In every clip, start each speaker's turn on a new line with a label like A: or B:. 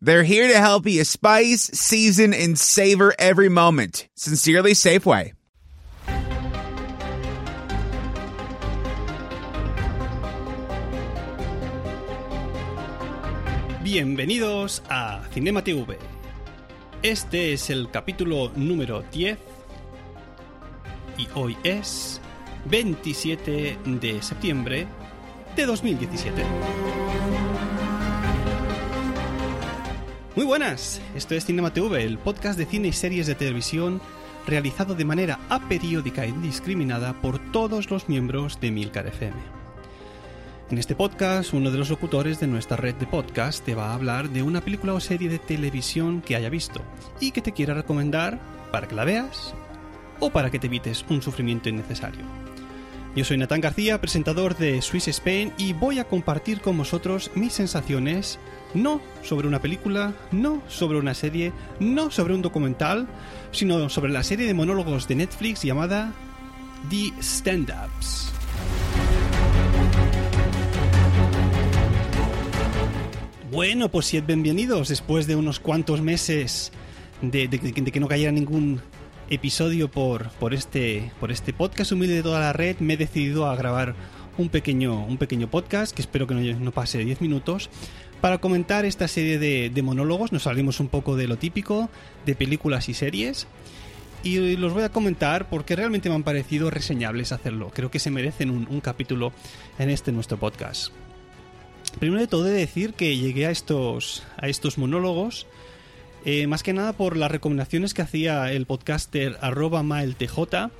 A: They're here to help you spice, season, and savor every moment. Sincerely, Safeway.
B: Bienvenidos a Cinema TV. Este es el capítulo número 10 y hoy es 27 de septiembre de 2017. Muy buenas, esto es Cinema TV, el podcast de cine y series de televisión realizado de manera aperiódica e indiscriminada por todos los miembros de Milcar FM. En este podcast, uno de los locutores de nuestra red de podcast te va a hablar de una película o serie de televisión que haya visto y que te quiera recomendar para que la veas o para que te evites un sufrimiento innecesario. Yo soy Natán García, presentador de Swiss Spain y voy a compartir con vosotros mis sensaciones no sobre una película, no sobre una serie, no sobre un documental, sino sobre la serie de monólogos de Netflix llamada The Stand-Ups. Bueno, pues si bienvenidos después de unos cuantos meses de- de que no cayera ningún episodio por, por, este, por este podcast humilde de toda la red, me he decidido a grabar un pequeño, un pequeño podcast que espero que no, no pase de 10 minutos para comentar esta serie de, monólogos. Nos salimos un poco de lo típico de películas y series y los voy a comentar porque realmente me han parecido reseñables hacerlo. Creo que se merecen un, un capítulo en este nuestro podcast. Primero de todo he de decir que llegué a estos, a estos monólogos eh, más que nada por las recomendaciones que hacía el podcaster arroba maeltj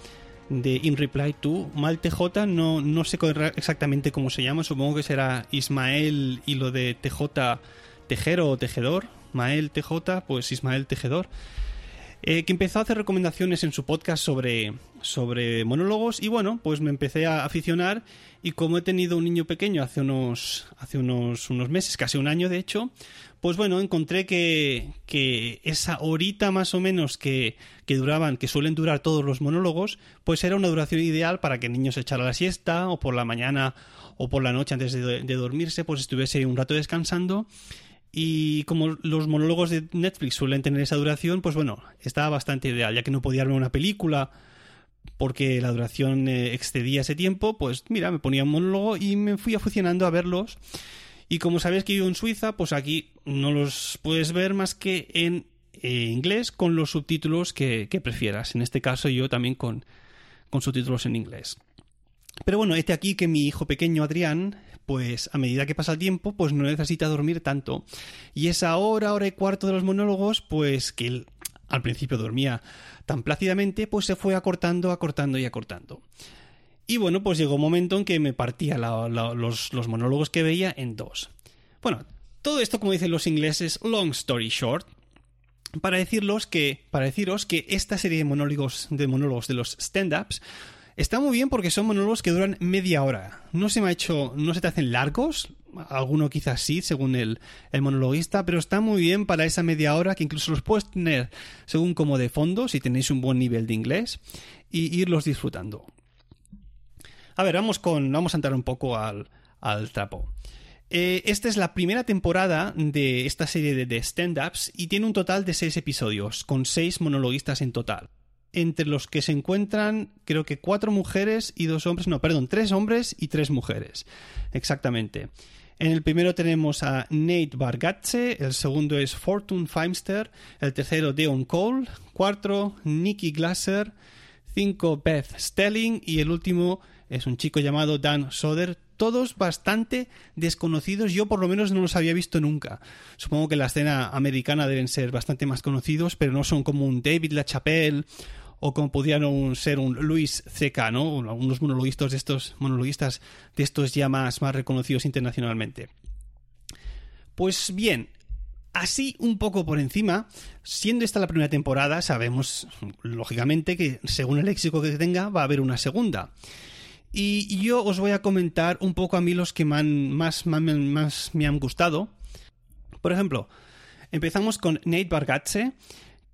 B: de In Reply to. MaelTJ no, no sé exactamente cómo se llama, supongo que será Ismael y lo de TJ Tejero o Tejedor. Mael TJ, pues Ismael Tejedor. Eh, que empezó a hacer recomendaciones en su podcast sobre, sobre monólogos y bueno, pues me empecé a aficionar y como he tenido un niño pequeño hace unos, hace unos, unos meses, casi un año de hecho, pues bueno, encontré que, que esa horita más o menos que, que duraban, que suelen durar todos los monólogos, pues era una duración ideal para que el niño se echara la siesta o por la mañana o por la noche antes de, de dormirse, pues estuviese un rato descansando y como los monólogos de Netflix suelen tener esa duración, pues bueno, estaba bastante ideal, ya que no podía verme una película porque la duración eh, excedía ese tiempo, pues mira, me ponía un monólogo y me fui aficionando a verlos. Y como sabéis que vivo en Suiza, pues aquí no los puedes ver más que en eh, inglés con los subtítulos que, que prefieras. En este caso yo también con, con subtítulos en inglés. Pero bueno, este aquí que mi hijo pequeño Adrián, pues a medida que pasa el tiempo, pues no necesita dormir tanto. Y esa hora, hora y cuarto de los monólogos, pues que él al principio dormía tan plácidamente, pues se fue acortando, acortando y acortando. Y bueno, pues llegó un momento en que me partía los, los monólogos que veía en dos. Bueno, todo esto, como dicen los ingleses, long story short, para decirlos que, para deciros que esta serie de monólogos, de monólogos de los stand-ups está muy bien porque son monólogos que duran media hora. No se me ha hecho, no se te hacen largos, alguno quizás sí, según el, el monologuista, pero está muy bien para esa media hora que incluso los puedes tener según como de fondo, si tenéis un buen nivel de inglés, y irlos disfrutando. A ver, vamos con. Vamos a entrar un poco al, al trapo. Eh, esta es la primera temporada de esta serie de, de stand-ups y tiene un total de seis episodios, con seis monologuistas en total. Entre los que se encuentran, creo que cuatro mujeres y dos hombres. No, perdón, tres hombres y tres mujeres. Exactamente. En el primero tenemos a Nate Bargatze, el segundo es Fortune Feimster, el tercero Deon Cole, cuatro Nikki Glasser, cinco Beth Stelling y el último es un chico llamado Dan Soder, todos bastante desconocidos. Yo por lo menos no los había visto nunca. Supongo que en la escena americana deben ser bastante más conocidos, pero no son como un David LaChapelle o como pudieran ser un Luis C.K., ¿no? Algunos monologuistas de estos, monologuistas de estos ya más, más reconocidos internacionalmente. Pues bien, Así, un poco por encima, siendo esta la primera temporada, sabemos, lógicamente, que según el léxico que tenga, va a haber una segunda. Y yo os voy a comentar un poco a mí los que más, más, más me han gustado. Por ejemplo, empezamos con Nate Bargatze,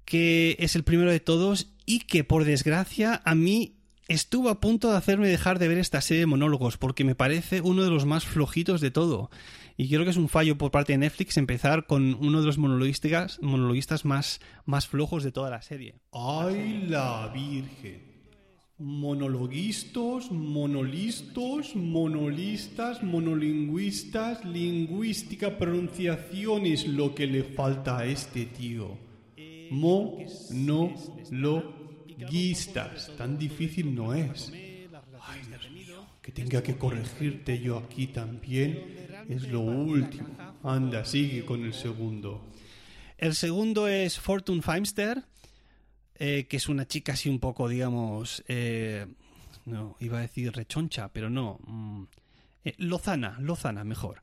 B: que es el primero de todos y que por desgracia a mí estuvo a punto de hacerme dejar de ver esta serie de monólogos porque me parece uno de los más flojitos de todo. Y creo que es un fallo por parte de Netflix empezar con uno de los monologuistas, monologuistas más, más flojos de toda la serie.
C: ¡Ay, la Virgen! Monologuistas, monolistos, monolistas, monolingüistas, lingüística, pronunciación es lo que le falta a este tío. Mo, no, lo, guistas. Tan difícil no es. Ay, Dios mío, que tenga que corregirte yo aquí también es lo último. Anda, sigue con el segundo.
B: El segundo es Fortune Feimster, eh, que es una chica así un poco, digamos, eh, no, iba a decir rechoncha, pero no. Mm, eh, lozana, lozana, mejor.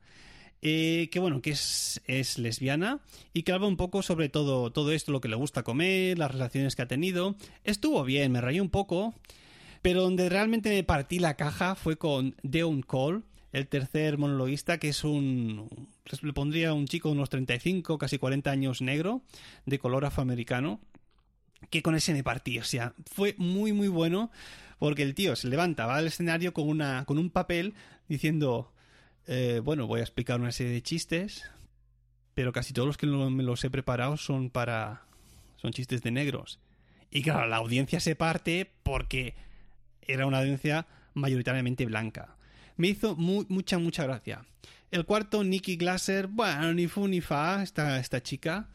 B: que bueno, que es, es, lesbiana y que habla un poco sobre todo, todo esto, lo que le gusta comer, las relaciones que ha tenido. Estuvo bien, me rayé un poco, pero donde realmente me partí la caja fue con Deon Cole, el tercer monologuista, que es un. Le pondría un chico de unos 35, casi 40 años negro, de color afroamericano, que con ese me partí. O sea, fue muy, muy bueno, porque el tío se levanta, va al escenario con, una, con un papel diciendo. Eh, bueno, voy a explicar una serie de chistes, pero casi todos los que me los he preparado son para. son chistes de negros. Y claro, la audiencia se parte porque era una audiencia mayoritariamente blanca. Me hizo mucha, mucha gracia. El cuarto, Nicky Glasser, bueno, ni fu ni fa, esta, esta chica.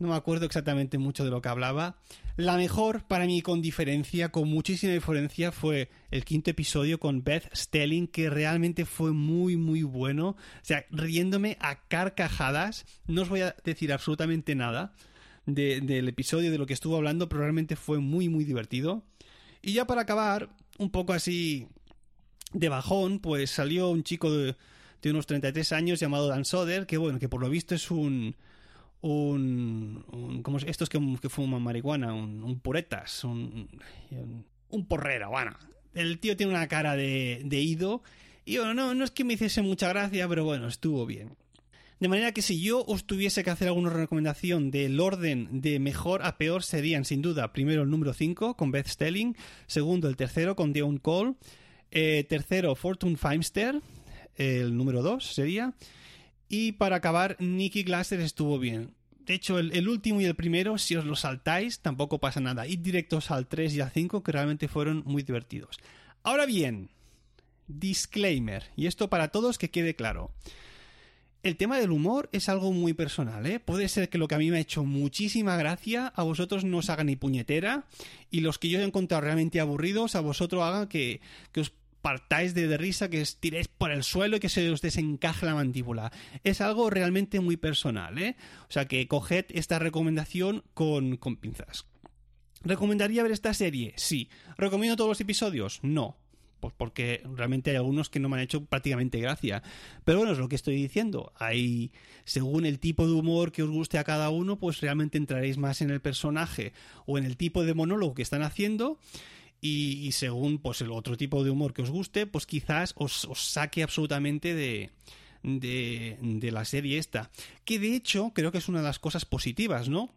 B: No me acuerdo exactamente mucho de lo que hablaba. La mejor, para mí, con diferencia, con muchísima diferencia, fue el quinto episodio con Beth Stelling, que realmente fue muy, muy bueno. O sea, riéndome a carcajadas. No os voy a decir absolutamente nada del episodio, de lo que estuvo hablando, pero realmente fue muy, muy divertido. Y ya para acabar, un poco así de bajón, pues salió un chico de, unos 33 años llamado Dan Soder, que bueno, que por lo visto es un... un, como estos que, fuman marihuana, un, puretas, un, un, porrero, bueno. El tío tiene una cara de, de ido y bueno, no, no es que me hiciese mucha gracia, pero bueno, estuvo bien. De manera que si yo os tuviese que hacer alguna recomendación del orden de mejor a peor serían sin duda primero el número 5 con Beth Stelling, segundo el tercero con Dion Cole, eh, tercero, Fortune Feimster, el número 2 sería. Y para acabar, Nicky Glasser estuvo bien. De hecho, el, último y el primero, si os lo saltáis, tampoco pasa nada. Id directos al 3 y al 5, que realmente fueron muy divertidos. Ahora bien, disclaimer, y esto para todos que quede claro. El tema del humor es algo muy personal, ¿eh? Puede ser que lo que a mí me ha hecho muchísima gracia a vosotros no os haga ni puñetera y los que yo he encontrado realmente aburridos a vosotros hagan que, que os partáis de, risa, que os tiréis por el suelo y que se os desencaje la mandíbula. Es algo realmente muy personal, ¿eh? O sea que coged esta recomendación con, con pinzas. ¿Recomendaría ver esta serie? Sí. ¿Recomiendo todos los episodios? No. Pues porque realmente hay algunos que no me han hecho prácticamente gracia. Pero bueno, es lo que estoy diciendo. Hay, según el tipo de humor que os guste a cada uno, pues realmente entraréis más en el personaje o en el tipo de monólogo que están haciendo y, según pues el otro tipo de humor que os guste, pues quizás os, saque absolutamente de, de, de la serie esta. Que de hecho creo que es una de las cosas positivas, ¿no?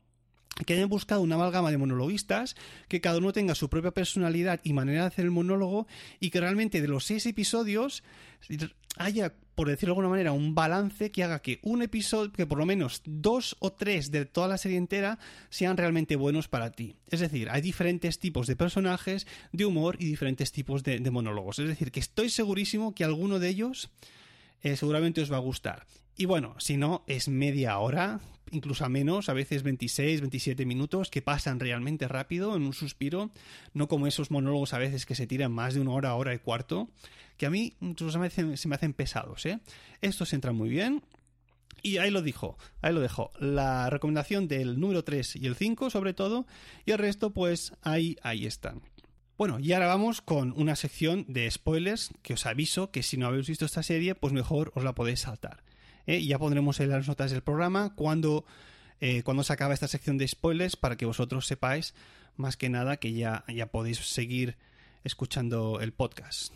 B: Que hayan buscado una amalgama de monologuistas, que cada uno tenga su propia personalidad y manera de hacer el monólogo, y que realmente de los seis episodios haya, por decirlo de alguna manera, un balance que haga que un episodio, que por lo menos dos o tres de toda la serie entera sean realmente buenos para ti. Es decir, hay diferentes tipos de personajes, de humor y diferentes tipos de, monólogos. Es decir, que estoy segurísimo que alguno de ellos eh, seguramente os va a gustar. Y bueno, si no, es media hora, incluso a menos, a veces 26, 27 minutos, que pasan realmente rápido en un suspiro, no como esos monólogos a veces que se tiran más de una hora, hora y cuarto, que a mí incluso se me hacen pesados, ¿eh? Estos entran muy bien. Y ahí lo dijo, ahí lo dejo. La recomendación del número 3 y el 5 sobre todo, y el resto pues ahí, ahí están. Bueno, y ahora vamos con una sección de spoilers que os aviso que si no habéis visto esta serie, pues mejor os la podéis saltar. ¿Eh? Ya pondremos en las notas del programa cuando eh, cuando se acaba esta sección de spoilers para que vosotros sepáis más que nada que ya, ya podéis seguir escuchando el podcast.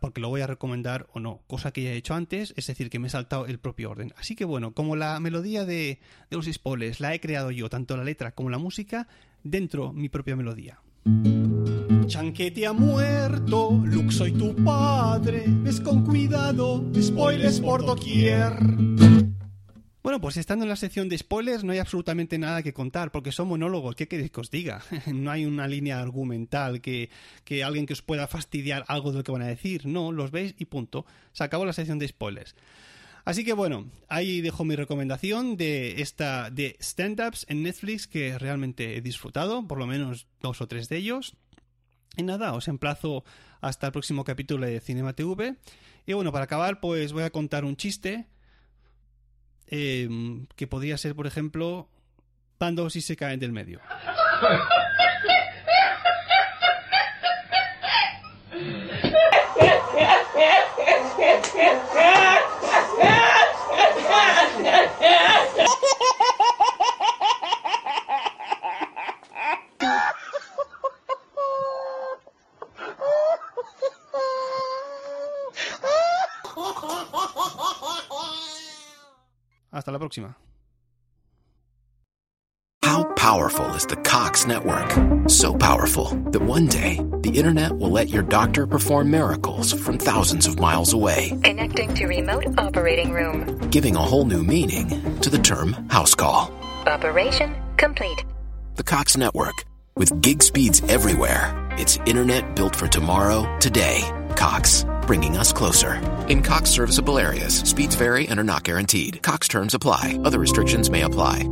B: porque lo voy a recomendar o no, cosa que ya he hecho antes, es decir, que me he saltado el propio orden. Así que bueno, como la melodía de, de los spoilers la he creado yo, tanto la letra como la música, dentro mi propia melodía.
C: Chanquete ha muerto, Luke soy tu padre, ves con cuidado, spoilers por doquier.
B: Bueno, pues estando en la sección de spoilers no hay absolutamente nada que contar, porque son monólogos, ¿qué queréis que os diga? no hay una línea argumental que, que alguien que os pueda fastidiar algo de lo que van a decir, no, los veis y punto. Se acabó la sección de spoilers. Así que bueno, ahí dejo mi recomendación de esta de stand-ups en Netflix que realmente he disfrutado, por lo menos dos o tres de ellos. Y nada, os emplazo hasta el próximo capítulo de Cinema TV. Y bueno, para acabar, pues voy a contar un chiste em, que podría ser, por ejemplo, Pando si se caen del medio. Hasta la próxima.
D: How powerful is the Cox network? So powerful that one day the internet will let your doctor perform miracles from thousands of miles away.
E: Connecting to remote operating room.
D: Giving a whole new meaning to the term house call.
E: Operation complete.
D: The Cox network. With gig speeds everywhere. It's internet built for tomorrow, today. Cox bringing us closer. In Cox serviceable areas, speeds vary and are not guaranteed. Cox terms apply, other restrictions may apply.